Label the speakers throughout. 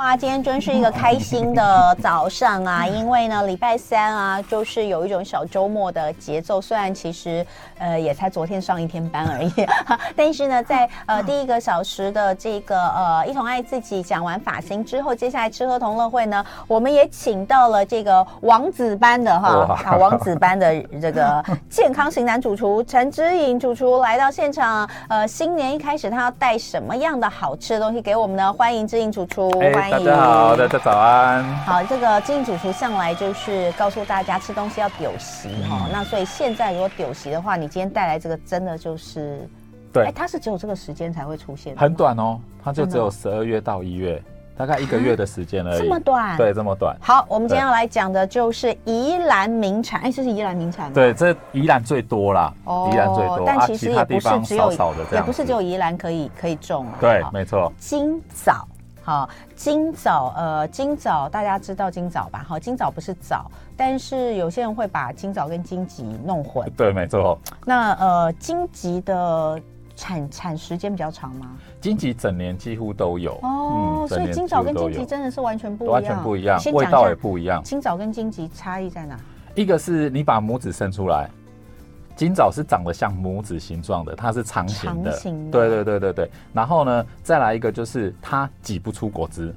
Speaker 1: 哇，今天真是一个开心的早上啊！因为呢，礼拜三啊，就是有一种小周末的节奏。虽然其实呃也才昨天上一天班而已，但是呢，在呃第一个小时的这个呃一同爱自己讲完发型之后，接下来吃喝同乐会呢，我们也请到了这个王子班的哈，啊王子班的这个健康型男主厨陈之颖主厨来到现场。呃，新年一开始，他要带什么样的好吃的东西给我们呢？欢迎之颖主厨，欢迎。
Speaker 2: 大家好，大家早安。
Speaker 1: 好，这个金主厨向来就是告诉大家吃东西要丢席哈。那所以现在如果丢席的话，你今天带来这个真的就是，
Speaker 2: 对，
Speaker 1: 哎，它是只有这个时间才会出现，
Speaker 2: 很短哦，它就只有十二月到一月，大概一个月的时间而已。
Speaker 1: 这么短？
Speaker 2: 对，这么短。
Speaker 1: 好，我们今天要来讲的就是宜兰名产，哎，这是宜兰名产吗？
Speaker 2: 对，这宜兰最多啦，
Speaker 1: 哦，
Speaker 2: 宜兰最多，
Speaker 1: 但其实也不是只有，
Speaker 2: 也
Speaker 1: 不是只有宜兰可以可以种。
Speaker 2: 对，没错。
Speaker 1: 今早。好，今早呃，今早大家知道今早吧？好，今早不是早，但是有些人会把今早跟荆棘弄混。
Speaker 2: 对，没错。
Speaker 1: 那呃，荆棘的产产时间比较长吗？
Speaker 2: 荆棘整年几乎都有
Speaker 1: 哦，嗯、所以今早跟荆棘真的是完全不一样，
Speaker 2: 完全不一样，味道也不一样。
Speaker 1: 今早跟荆棘差异在哪？
Speaker 2: 一个是你把拇指伸出来。今早是长得像拇指形状的，它是长形的，长形的，对对对对对。然后呢，再来一个就是它挤不出果汁，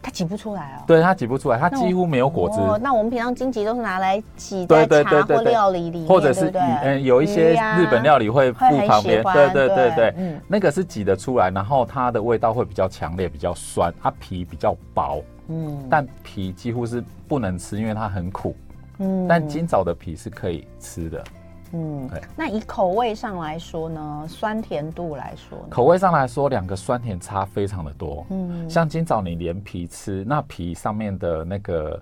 Speaker 1: 它挤不出来哦。
Speaker 2: 对，它挤不出来，它几乎没有果汁。
Speaker 1: 哦、那我们平常金桔都是拿来挤在茶或料理里面，
Speaker 2: 或者是嗯，有一些日本料理会附旁边，对对对。对，
Speaker 1: 嗯，
Speaker 2: 那个是挤得出来，然后它的味道会比较强烈，比较酸，它皮比较薄，嗯，但皮几乎是不能吃，因为它很苦。嗯，但今早的皮是可以吃的。
Speaker 1: 嗯，对。那以口味上来说呢，酸甜度来说，
Speaker 2: 口味上来说，两个酸甜差非常的多。嗯，像今早你连皮吃，那皮上面的那个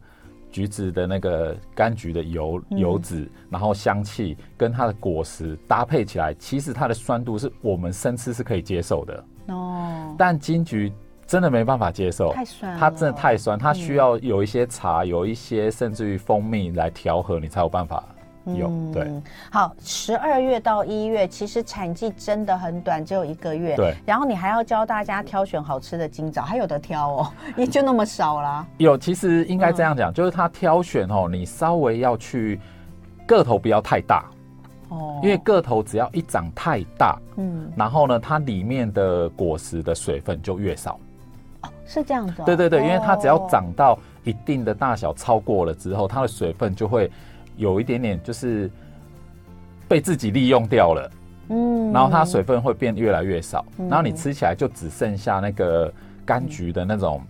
Speaker 2: 橘子的那个柑橘的油油脂，然后香气跟它的果实搭配起来，其实它的酸度是我们生吃是可以接受的。哦，但金桔真的没办法接受，
Speaker 1: 太酸，
Speaker 2: 它真的太酸，它需要有一些茶，有一些甚至于蜂蜜来调和，你才有办法。有对，
Speaker 1: 好，十二月到一月，其实产季真的很短，只有一个月。
Speaker 2: 对，
Speaker 1: 然后你还要教大家挑选好吃的今早，还有的挑哦，也就那么少啦。
Speaker 2: 有，其实应该这样讲，就是它挑选哦，你稍微要去个头不要太大哦，因为个头只要一长太大，嗯，然后呢，它里面的果实的水分就越少。
Speaker 1: 哦，是这样子。
Speaker 2: 对对对，因为它只要长到一定的大小，超过了之后，它的水分就会。有一点点就是被自己利用掉了，嗯，然后它水分会变越来越少，然后你吃起来就只剩下那个柑橘的那种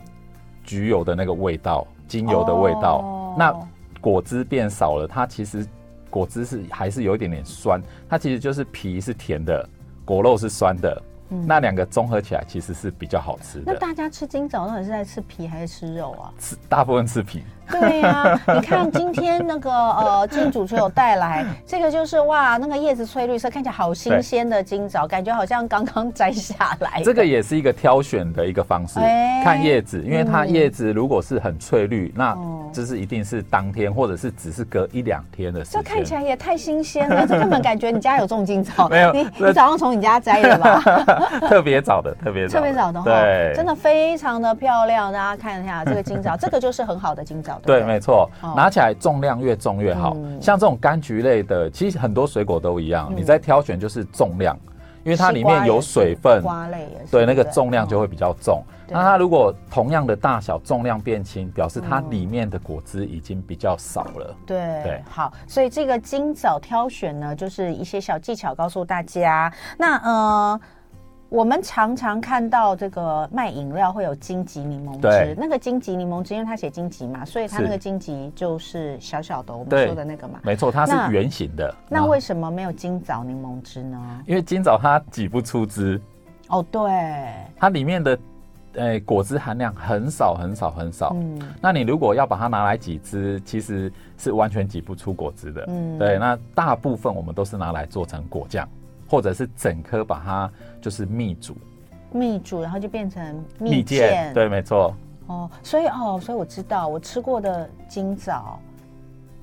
Speaker 2: 橘油的那个味道，精油的味道。那果汁变少了，它其实果汁是还是有一点点酸，它其实就是皮是甜的，果肉是酸的。那两个综合起来其实是比较好吃的。
Speaker 1: 那大家吃金枣到底是在吃皮还是吃肉啊？
Speaker 2: 吃大部分吃皮。
Speaker 1: 对呀、啊，你看今天那个呃，之颖主持有带来这个，就是哇，那个叶子翠绿色，看起来好新鲜的今早，感觉好像刚刚摘下来。
Speaker 2: 这个也是一个挑选的一个方式，欸、看叶子，因为它叶子如果是很翠绿，嗯、那这是一定是当天或者是只是隔一两天的时间。
Speaker 1: 这看起来也太新鲜了，这根本感觉你家有种今早，
Speaker 2: 没有？
Speaker 1: 你你早上从你家摘的吧？
Speaker 2: 特别早的，特别早，
Speaker 1: 特别早的，对，真的非常的漂亮。大家看一下这个金早，这个就是很好的金早，
Speaker 2: 对，没错。拿起来重量越重越好，像这种柑橘类的，其实很多水果都一样。你在挑选就是重量，因为它里面有水分，
Speaker 1: 瓜类
Speaker 2: 对，那个重量就会比较重。那它如果同样的大小，重量变轻，表示它里面的果汁已经比较少了。
Speaker 1: 对对，好，所以这个今早挑选呢，就是一些小技巧告诉大家。那呃。我们常常看到这个卖饮料会有荆棘柠檬汁，那个荆棘柠檬汁，因为它写荆棘嘛，所以它那个荆棘就是小小的，我们说的那个嘛。
Speaker 2: 没错，它是圆形的。
Speaker 1: 那，那为什么没有今早柠檬汁呢？
Speaker 2: 因为今早它挤不出汁。
Speaker 1: 哦，对，
Speaker 2: 它里面的诶果汁含量很少很少很少。嗯，那你如果要把它拿来挤汁，其实是完全挤不出果汁的。嗯，对，那大部分我们都是拿来做成果酱。或者是整颗把它就是蜜煮，
Speaker 1: 蜜煮然后就变成
Speaker 2: 蜜饯，对，没错。
Speaker 1: 哦，所以哦，所以我知道我吃过的今早，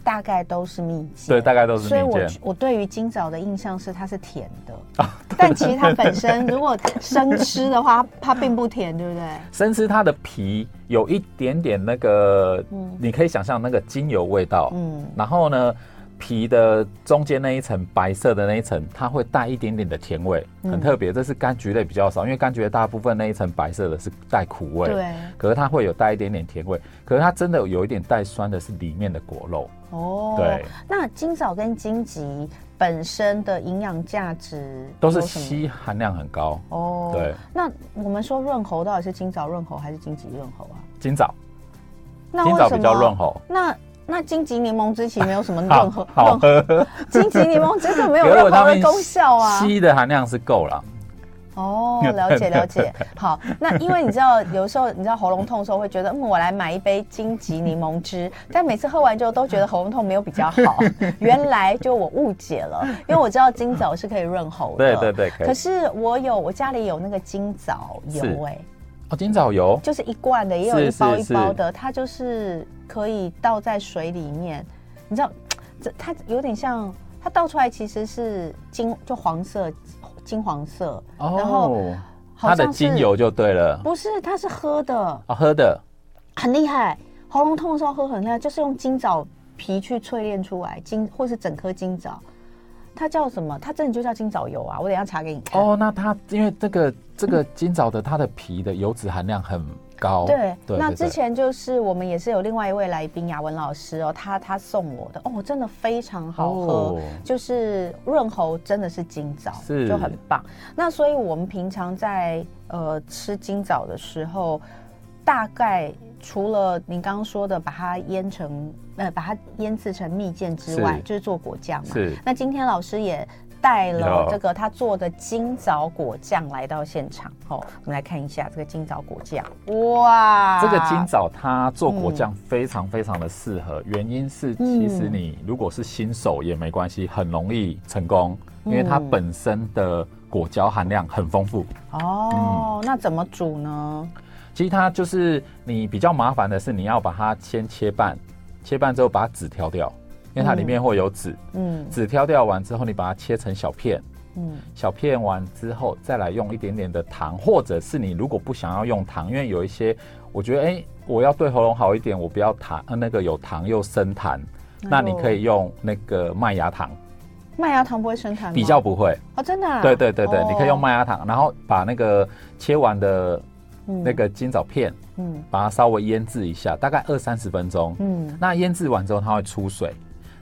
Speaker 1: 大概都是蜜饯，
Speaker 2: 对，大概都是蜜饯。
Speaker 1: 所以我我对于金枣的印象是它是甜的，啊、但其实它本身如果生吃的话，它并不甜，对不对？
Speaker 2: 生吃它的皮有一点点那个，嗯、你可以想象那个精油味道，嗯，然后呢，皮的中间那一层白色的那一层，它会带一点点的甜味，很特别。这是柑橘类比较少，因为柑橘类大部分那一层白色的是带苦味，对。可是它会有带一点点甜味，可是它真的有一点带酸的是里面的果肉。哦，对。
Speaker 1: 那金枣跟荆棘本身的营养价值
Speaker 2: 都是硒含量很高。哦，对。
Speaker 1: 那我们说润喉到底是金枣润喉还是荆棘润喉啊？
Speaker 2: 金枣。那金枣比较润喉。
Speaker 1: 那那荆棘柠檬汁其实没有什么 任何，好喝。荆棘柠檬汁就没有 任何的功效啊。
Speaker 2: 硒的含量是够了。
Speaker 1: 哦，了解了解。好，那因为你知道，有时候你知道喉咙痛的时候会觉得，嗯，我来买一杯荆棘柠檬汁，但每次喝完之后都觉得喉咙痛没有比较好。原来就我误解了，因为我知道金枣是可以润喉的。
Speaker 2: 对对对，可。
Speaker 1: 可是我有，我家里有那个金枣油哎。
Speaker 2: 哦，金枣油
Speaker 1: 就是一罐的，也有一包一包的，它就是可以倒在水里面。你知道，这它有点像，它倒出来其实是金，就黄色，金黄色。哦，然后
Speaker 2: 它的精油就对了。
Speaker 1: 不是，它是喝的。
Speaker 2: 哦，喝的，
Speaker 1: 很厉害。喉咙痛的时候喝很厉害，就是用金枣皮去淬炼出来，金或是整颗金枣。它叫什么？它真的就叫金枣油啊！我等一下查给你看。
Speaker 2: 哦，那它因为这个这个金枣的它的皮的油脂含量很高。
Speaker 1: 对，那之前就是我们也是有另外一位来宾雅文老师哦，他他送我的哦，真的非常好喝，哦、就是润喉真的是金枣，是就很棒。那所以我们平常在呃吃金枣的时候，大概除了您刚刚说的把它腌成。呃，把它腌制成蜜饯之外，是就是做果酱嘛。是。那今天老师也带了这个他做的金枣果酱来到现场。好、哦，我们来看一下这个金枣果酱。哇！
Speaker 2: 这个金枣它做果酱非常非常的适合，嗯、原因是其实你如果是新手也没关系，很容易成功，因为它本身的果胶含量很丰富。
Speaker 1: 哦，嗯、那怎么煮呢？
Speaker 2: 其实它就是你比较麻烦的是，你要把它先切半。切半之后把籽挑掉，因为它里面会有籽。嗯，籽挑掉完之后，你把它切成小片。嗯，小片完之后，再来用一点点的糖，或者是你如果不想要用糖，因为有一些我觉得，哎、欸，我要对喉咙好一点，我不要糖，那个有糖又生痰，那你可以用那个麦芽糖。
Speaker 1: 麦芽糖不会生痰吗？
Speaker 2: 比较不会
Speaker 1: 哦，真的、啊。
Speaker 2: 对对对对，哦、你可以用麦芽糖，然后把那个切完的。那个金枣片，嗯，把它稍微腌制一下，大概二三十分钟，嗯，那腌制完之后它会出水，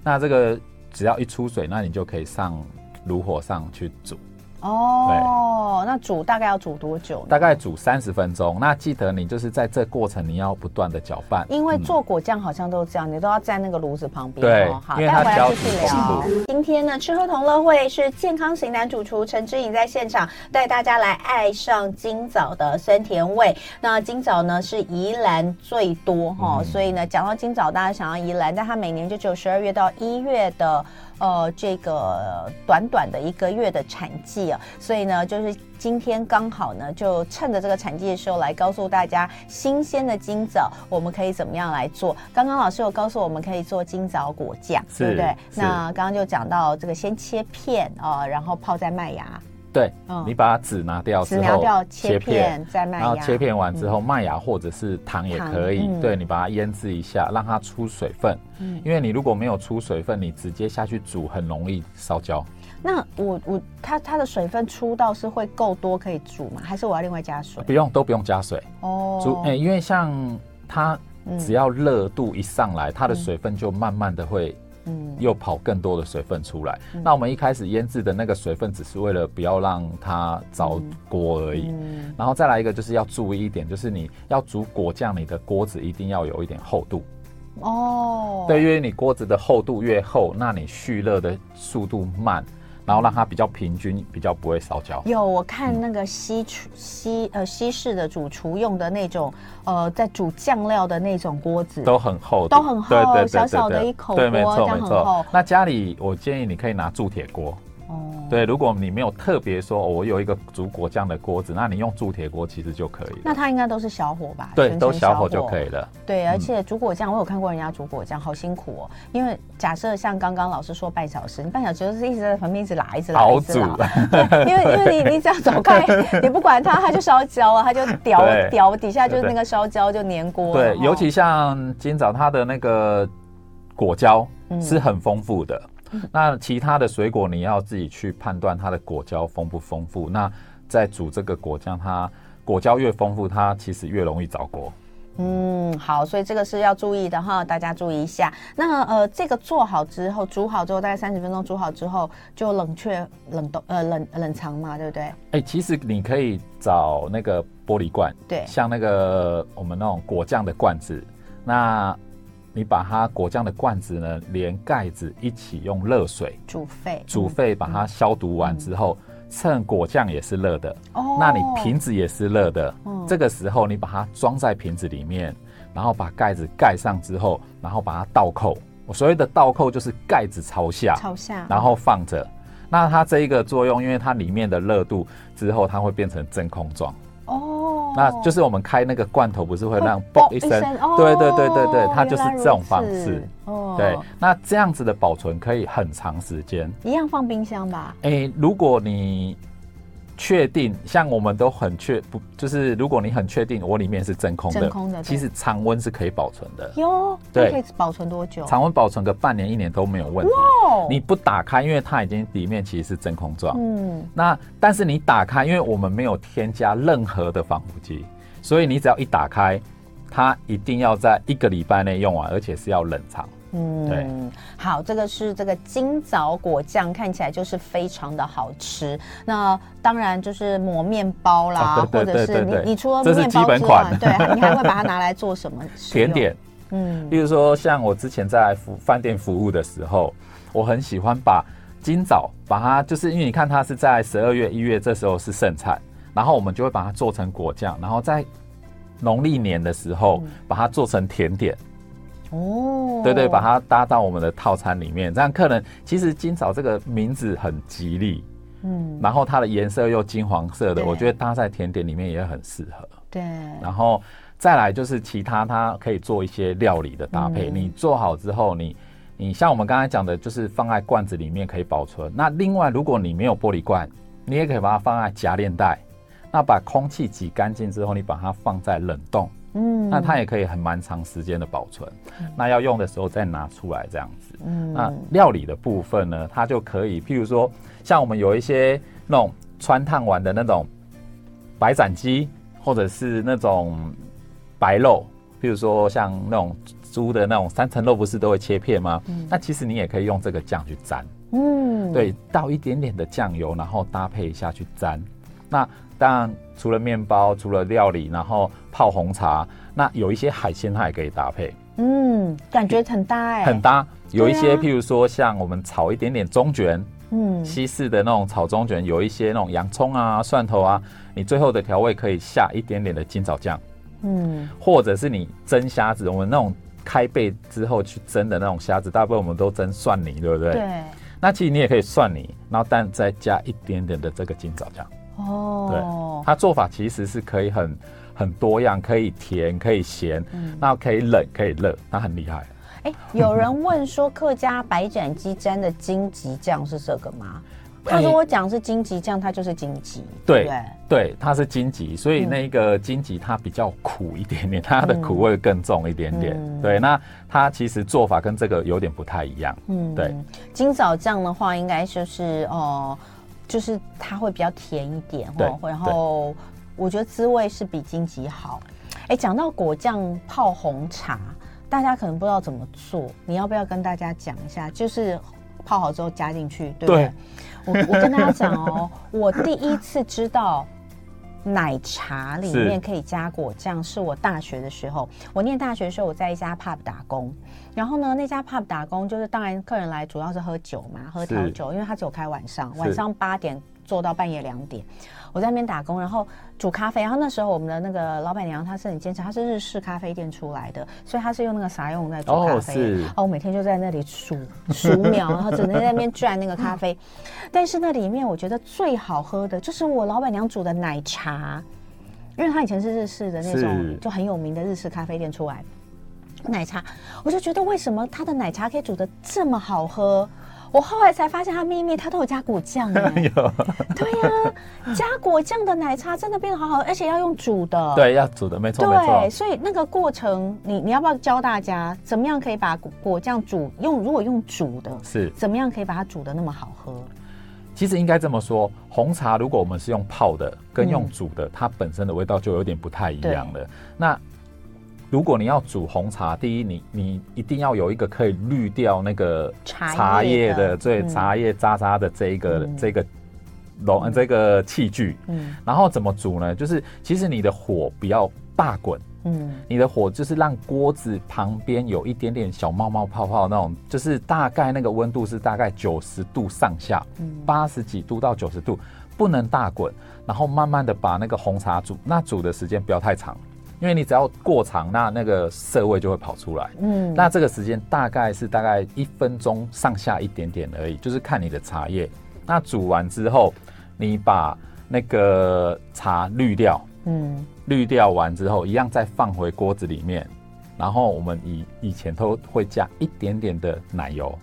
Speaker 2: 那这个只要一出水，那你就可以上炉火上去煮。
Speaker 1: 哦，那煮大概要煮多久？
Speaker 2: 大概煮三十分钟。那记得你就是在这过程你要不断的搅拌，
Speaker 1: 因为做果酱好像都这样，嗯、你都要在那个炉子旁边。
Speaker 2: 对，
Speaker 1: 好，待会来继续聊。今天呢，吃喝同乐会是健康型男主厨陈志颖在现场带大家来爱上今早的酸甜味。那今早呢是宜兰最多哈，嗯、所以呢讲到今早，大家想要宜兰，但它每年就只有十二月到一月的。呃，这个短短的一个月的产季啊，所以呢，就是今天刚好呢，就趁着这个产季的时候来告诉大家，新鲜的金枣我们可以怎么样来做。刚刚老师有告诉我们可以做金枣果酱，对不对？那刚刚就讲到这个，先切片啊、呃，然后泡在麦芽。
Speaker 2: 对，嗯、你把籽拿掉之
Speaker 1: 后，掉，切片，再麦芽，
Speaker 2: 然后切片完之后，麦芽或者是糖也可以。嗯、对，你把它腌制一下，让它出水分。嗯，因为你如果没有出水分，你直接下去煮，很容易烧焦。
Speaker 1: 那我我它它的水分出到是会够多可以煮吗？还是我要另外加水？
Speaker 2: 不用，都不用加水。哦，煮哎、欸，因为像它只要热度一上来，嗯、它的水分就慢慢的会。嗯，又跑更多的水分出来。嗯、那我们一开始腌制的那个水分，只是为了不要让它着锅而已。嗯、然后再来一个，就是要注意一点，就是你要煮果酱，你的锅子一定要有一点厚度。哦，对，因为你锅子的厚度越厚，那你蓄热的速度慢。然后让它比较平均，比较不会烧焦。
Speaker 1: 有我看那个西厨西呃西式的主厨用的那种呃在煮酱料的那种锅子，
Speaker 2: 都很厚，
Speaker 1: 都很厚，小小的一口锅，
Speaker 2: 对，没错
Speaker 1: 没错。
Speaker 2: 那家里我建议你可以拿铸铁锅。哦，对，如果你没有特别说，哦，我有一个煮果酱的锅子，那你用铸铁锅其实就可以了。
Speaker 1: 那它应该都是小火吧？
Speaker 2: 对，都小火就可以了。
Speaker 1: 对，而且煮果酱，我有看过人家煮果酱，好辛苦哦。因为假设像刚刚老师说半小时，你半小时就是一直在旁边一直拉，一直拉，一直拉。对，因为因为你你只要走开，你不管它，它就烧焦了，它就掉掉底下就是那个烧焦就粘锅。
Speaker 2: 对，尤其像今早它的那个果胶是很丰富的。那其他的水果你要自己去判断它的果胶丰不丰富。那在煮这个果酱，它果胶越丰富，它其实越容易着锅。
Speaker 1: 嗯，好，所以这个是要注意的哈，大家注意一下。那呃，这个做好之后，煮好之后大概三十分钟，煮好之后就冷却、冷冻、呃冷冷藏嘛，对不对？哎、
Speaker 2: 其实你可以找那个玻璃罐，
Speaker 1: 对，
Speaker 2: 像那个我们那种果酱的罐子，那。你把它果酱的罐子呢，连盖子一起用热水
Speaker 1: 煮沸，
Speaker 2: 煮沸把它消毒完之后，嗯、趁果酱也是热的，哦，那你瓶子也是热的，嗯，这个时候你把它装在瓶子里面，然后把盖子盖上之后，然后把它倒扣。我所谓的倒扣就是盖子朝下，
Speaker 1: 朝下，
Speaker 2: 然后放着。那它这一个作用，因为它里面的热度之后，它会变成真空状。哦，那就是我们开那个罐头，不是会让嘣一声？对对对对对，它就是这种方式。哦，对，那这样子的保存可以很长时间。
Speaker 1: 一样放冰箱吧？
Speaker 2: 哎，如果你。确定，像我们都很确不，就是如果你很确定我里面是真空的，真空的，其实常温是可以保存的。
Speaker 1: 哟，对，可以保存多久？
Speaker 2: 常温保存个半年一年都没有问题。哇，你不打开，因为它已经里面其实是真空状。嗯，那但是你打开，因为我们没有添加任何的防腐剂，所以你只要一打开，它一定要在一个礼拜内用完，而且是要冷藏。嗯，对，
Speaker 1: 好，这个是这个金枣果酱，看起来就是非常的好吃。那当然就是抹面包啦，或者是你你除了面包之外，对，你还会把它拿来做什么
Speaker 2: 甜点？嗯，例如说像我之前在服饭店服务的时候，我很喜欢把今早把它，就是因为你看它是在十二月一月这时候是盛产，然后我们就会把它做成果酱，然后在农历年的时候把它做成甜点。哦，对对，把它搭到我们的套餐里面，这样客人其实今早这个名字很吉利，嗯，然后它的颜色又金黄色的，我觉得搭在甜点里面也很适合。
Speaker 1: 对，
Speaker 2: 然后再来就是其他，它可以做一些料理的搭配。你做好之后，你你像我们刚才讲的，就是放在罐子里面可以保存。那另外，如果你没有玻璃罐，你也可以把它放在夹链袋，那把空气挤干净之后，你把它放在冷冻。嗯，那它也可以很蛮长时间的保存，嗯，那要用的时候再拿出来这样子。嗯，那料理的部分呢，它就可以，譬如说，像我们有一些那种穿烫完的那种白斩鸡，或者是那种白肉，譬如说像那种猪的那种三层肉，不是都会切片吗？嗯，那其实你也可以用这个酱去沾。嗯，对，倒一点点的酱油，然后搭配一下去沾。那当然，除了面包，除了料理，然后泡红茶，那有一些海鲜它也可以搭配。
Speaker 1: 嗯，感觉很搭哎、欸，
Speaker 2: 很搭。有一些，譬如说像我们炒一点点中卷，嗯，西式的那种炒中卷，有一些那种洋葱啊、蒜头啊，你最后的调味可以下一点点的金枣酱，嗯，或者是你蒸虾子，我们那种开背之后去蒸的那种虾子，大部分我们都蒸蒜泥，对不对？
Speaker 1: 对。
Speaker 2: 那其实你也可以蒜泥，然后但再加一点点的这个金枣酱。哦，对，它做法其实是可以很很多样，可以甜，可以咸，嗯，那可以冷，可以热，它很厉害。
Speaker 1: 哎，有人问说客家白斩鸡沾的荆棘酱是这个吗？他说我讲是荆棘酱，它就是荆棘，对对，
Speaker 2: 对，它是荆棘，所以那个荆棘它比较苦一点点，它的苦味更重一点点。嗯、对，那它其实做法跟这个有点不太一样。嗯，对，
Speaker 1: 今早酱的话，应该就是哦。呃就是它会比较甜一点，然后我觉得滋味是比金桔好。哎，讲到果酱泡红茶，大家可能不知道怎么做，你要不要跟大家讲一下？就是泡好之后加进去，对不对？对。我我跟大家讲哦，我第一次知道。奶茶里面可以加果酱，是我大学的时候。我念大学的时候，我在一家 pub 打工。然后呢，那家 pub 打工就是，当然客人来主要是喝酒嘛，喝调酒，因为他只有开晚上，晚上八点做到半夜两点。我在那边打工，然后煮咖啡。然后那时候我们的那个老板娘她是很坚持，她是日式咖啡店出来的，所以她是用那个啥用在煮咖啡。哦，是。哦，我每天就在那里数数秒，然后整天在那边转那个咖啡。但是那里面我觉得最好喝的就是我老板娘煮的奶茶，因为她以前是日式的那种就很有名的日式咖啡店出来奶茶，我就觉得为什么她的奶茶可以煮的这么好喝？我后来才发现，它秘密它都有加果酱的。有，对呀、啊，加果酱的奶茶真的变得好好，而且要用煮的。
Speaker 2: 对，要煮的，没错，
Speaker 1: 对，
Speaker 2: 没错。
Speaker 1: 所以那个过程，你你要不要教大家怎么样可以把果酱煮用？如果用煮的，是怎么样可以把它煮的那么好喝？
Speaker 2: 其实应该这么说，红茶如果我们是用泡的，跟用煮的，嗯、它本身的味道就有点不太一样了。那如果你要煮红茶，第一，你你一定要有一个可以滤掉那个茶叶的，对，茶叶渣渣的这一个、嗯、这个容、嗯、这个器具。嗯，然后怎么煮呢？就是其实你的火不要大滚，嗯，你的火就是让锅子旁边有一点点小冒冒泡泡那种，就是大概那个温度是大概九十度上下，八十几度到九十度，不能大滚，然后慢慢的把那个红茶煮，那煮的时间不要太长。因为你只要过长，那那个涩味就会跑出来。嗯，那这个时间大概是大概一分钟上下一点点而已，就是看你的茶叶。那煮完之后，你把那个茶滤掉。嗯，滤掉完之后，一样再放回锅子里面。然后我们以以前都会加一点点的奶油。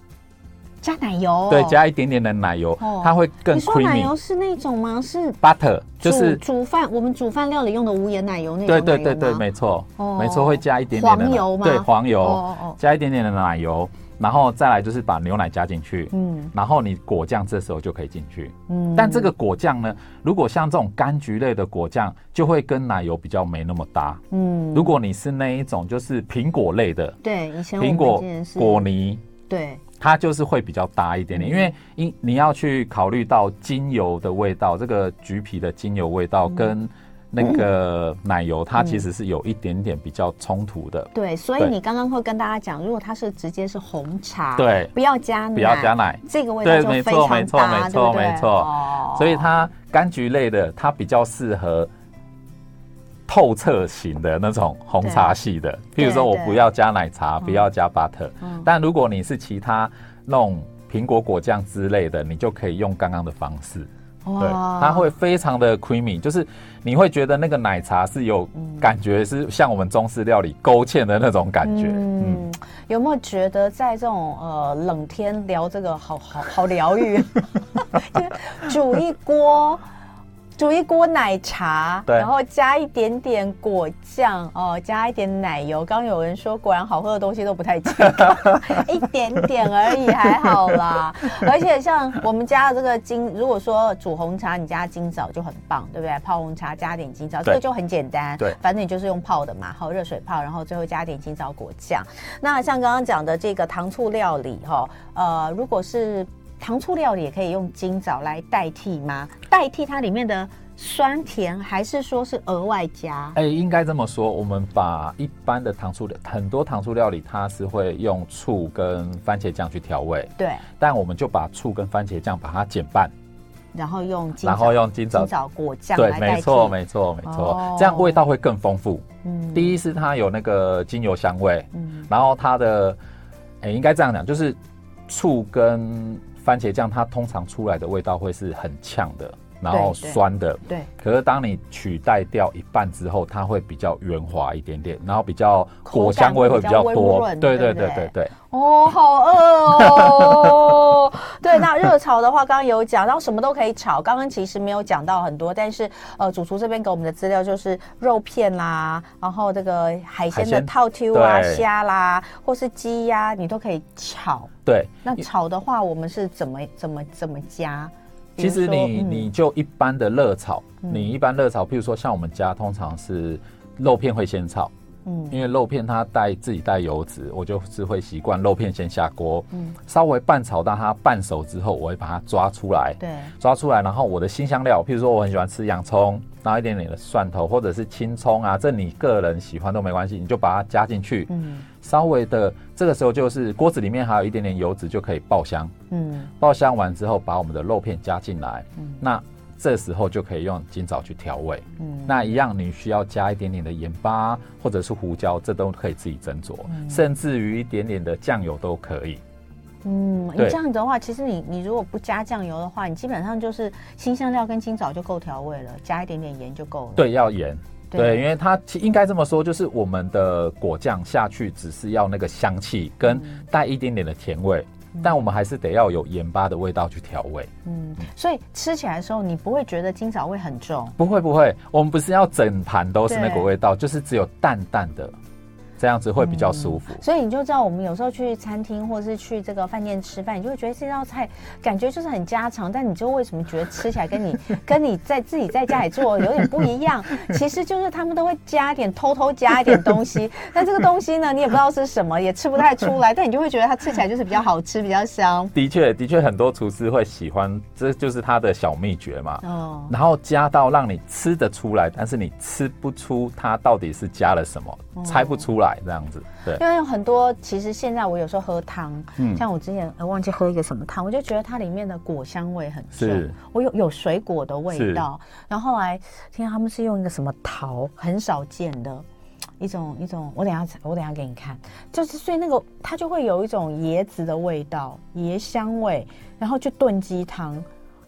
Speaker 1: 加奶油、哦，
Speaker 2: 对，加一点点的奶油，哦、它会更 creamy。你说
Speaker 1: 奶油是那种吗？是
Speaker 2: butter，就是
Speaker 1: 煮饭我们煮饭料理用的无盐奶油那种。
Speaker 2: 对对对对，没错，哦、没错，会加一点点的
Speaker 1: 黄油吗？
Speaker 2: 对，黄油，加一点点的奶油，然后再来就是把牛奶加进去，嗯，然后你果酱这时候就可以进去，嗯，但这个果酱呢，如果像这种柑橘类的果酱，就会跟奶油比较没那么搭，嗯，如果你是那一种就是苹果类的，
Speaker 1: 对，以前
Speaker 2: 苹果果泥，
Speaker 1: 对。
Speaker 2: 它就是会比较搭一点点，因为因你要去考虑到精油的味道，这个橘皮的精油味道跟那个奶油，它其实是有一点点比较冲突的。
Speaker 1: 对，所以你刚刚会跟大家讲，如果它是直接是红茶，
Speaker 2: 对，
Speaker 1: 不要加奶，
Speaker 2: 不要加奶，
Speaker 1: 这个味道就非常搭，
Speaker 2: 没错，没错，没错，没错。所以它柑橘类的，它比较适合。透彻型的那种红茶系的，譬如说我不要加奶茶，不要加 butter，但如果你是其他那种苹果果酱之类的，你就可以用刚刚的方式，对，它会非常的 creamy，就是你会觉得那个奶茶是有感觉，是像我们中式料理勾芡的那种感觉。嗯，
Speaker 1: 有没有觉得在这种呃冷天聊这个好好好疗愈？煮一锅。煮一锅奶茶，对然后加一点点果酱哦，加一点奶油。刚有人说，果然好喝的东西都不太健康，一点点而已，还好啦。而且像我们家的这个金，如果说煮红茶，你加金枣就很棒，对不对？泡红茶加点金枣，对这个就很简单。对，反正你就是用泡的嘛，好热水泡，然后最后加点金枣果酱。那像刚刚讲的这个糖醋料理，哈，呃，如果是。糖醋料理也可以用金枣来代替吗？代替它里面的酸甜，还是说是额外加？
Speaker 2: 哎、欸，应该这么说，我们把一般的糖醋料，很多糖醋料理它是会用醋跟番茄酱去调味，
Speaker 1: 对。
Speaker 2: 但我们就把醋跟番茄酱把它减半，
Speaker 1: 然后用金
Speaker 2: 然后用金枣
Speaker 1: 金枣果酱
Speaker 2: 对，没错没错没错，哦、这样味道会更丰富。嗯，第一是它有那个精油香味，嗯，然后它的，哎、欸，应该这样讲，就是醋跟番茄酱它通常出来的味道会是很呛的，然后酸的。对。对，可是当你取代掉一半之后，它会比较圆滑一点点，然后比较果香味会比较多。对对对对对。
Speaker 1: 哦，好饿哦。对，那热炒的话，刚刚有讲，然后什么都可以炒。刚刚其实没有讲到很多，但是呃，主厨这边给我们的资料就是肉片啦，然后这个海鲜的套 Q 啊、虾啦，或是鸡呀，你都可以炒。
Speaker 2: 对，
Speaker 1: 那炒的话，我们是怎么怎么怎么加？
Speaker 2: 其实你你就一般的热炒，你一般热炒，譬如说像我们家通常是肉片会先炒，嗯，因为肉片它带自己带油脂，我就是会习惯肉片先下锅，嗯，稍微拌炒到它半熟之后，我会把它抓出来，对，抓出来，然后我的新香料，譬如说我很喜欢吃洋葱，然后一点点的蒜头或者是青葱啊，这你个人喜欢都没关系，你就把它加进去，嗯。稍微的，这个时候就是锅子里面还有一点点油脂，就可以爆香。嗯，爆香完之后，把我们的肉片加进来。嗯，那这时候就可以用金枣去调味。嗯，那一样你需要加一点点的盐巴或者是胡椒，这都可以自己斟酌，嗯、甚至于一点点的酱油都可以。
Speaker 1: 嗯，你这样的话，其实你你如果不加酱油的话，你基本上就是新香料跟金枣就够调味了，加一点点盐就够了。
Speaker 2: 对，要盐。对，对，因为它应该这么说，就是我们的果酱下去只是要那个香气跟带一点点的甜味，嗯、但我们还是得要有盐巴的味道去调味。
Speaker 1: 嗯，所以吃起来的时候，你不会觉得今早味很重？
Speaker 2: 不会不会，我们不是要整盘都是那个味道，就是只有淡淡的。这样子会比较舒服，
Speaker 1: 嗯，所以你就知道，我们有时候去餐厅或者是去这个饭店吃饭，你就会觉得这道菜感觉就是很家常，但你就为什么觉得吃起来跟你 跟你在自己在家里做有点不一样？其实就是他们都会加一点，偷偷加一点东西，但这个东西呢，你也不知道是什么，也吃不太出来，但你就会觉得它吃起来就是比较好吃，比较香。
Speaker 2: 的确，的确，很多厨师会喜欢，这就是他的小秘诀嘛。哦，然后加到让你吃得出来，但是你吃不出它到底是加了什么。猜不出来这样子，对，
Speaker 1: 因为有很多，其实现在我有时候喝汤，嗯，像我之前忘记喝一个什么汤，我就觉得它里面的果香味很重，我有有水果的味道，然后后来听他们是用一个什么桃，很少见的一种一种，我等下我等下给你看，就是所以那个它就会有一种椰子的味道，椰香味，然后就炖鸡汤。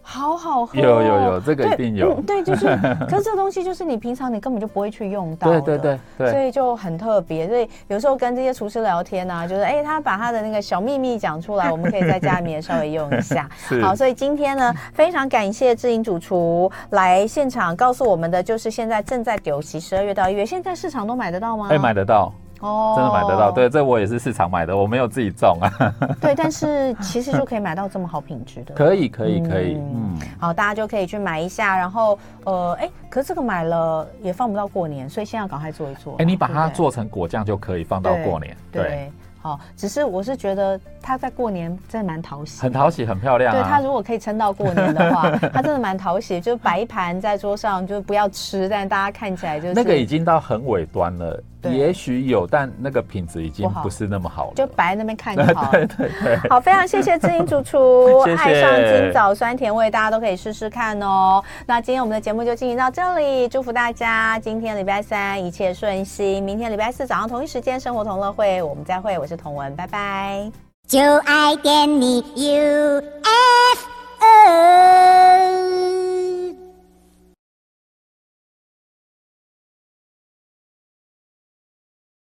Speaker 1: 好好喝，
Speaker 2: 有有有，这个一定有。
Speaker 1: 嗯、对，就是，可是这个东西就是你平常你根本就不会去用到的，
Speaker 2: 对对对，
Speaker 1: 所以就很特别。所以有时候跟这些厨师聊天啊，就是哎，他把他的那个小秘密讲出来，我们可以在家里面稍微用一下。好，所以今天呢，非常感谢志颖主厨来现场告诉我们的，就是现在正在丢席十二月到一月，现在市场都买得到吗？
Speaker 2: 可以买得到。哦，真的买得到，对，这我也是市场买的，我没有自己种啊。
Speaker 1: 对，但是其实就可以买到这么好品质的。
Speaker 2: 可以，可以，可以，嗯，
Speaker 1: 好，大家就可以去买一下，然后呃，哎，可是这个买了也放不到过年，所以现在要赶快做一做。
Speaker 2: 哎，你把它做成果酱就可以放到过年，对。
Speaker 1: 好，只是我是觉得它在过年真的蛮讨喜，
Speaker 2: 很讨喜，很漂亮。
Speaker 1: 对，它如果可以撑到过年的话，它真的蛮讨喜，就摆一盘在桌上，就不要吃，但大家看起来就是
Speaker 2: 那个已经到很尾端了。也许有，但那个品质已经不是那么好了。
Speaker 1: 就摆在那边看就 好。对对对。好，非常谢谢志颖主厨，谢谢爱上金枣酸甜味，大家都可以试试看哦。那今天我们的节目就进行到这里，祝福大家今天礼拜三一切顺心，明天礼拜四早上同一时间生活同乐会我们再会，我是童文，拜拜。就爱点你 UFO。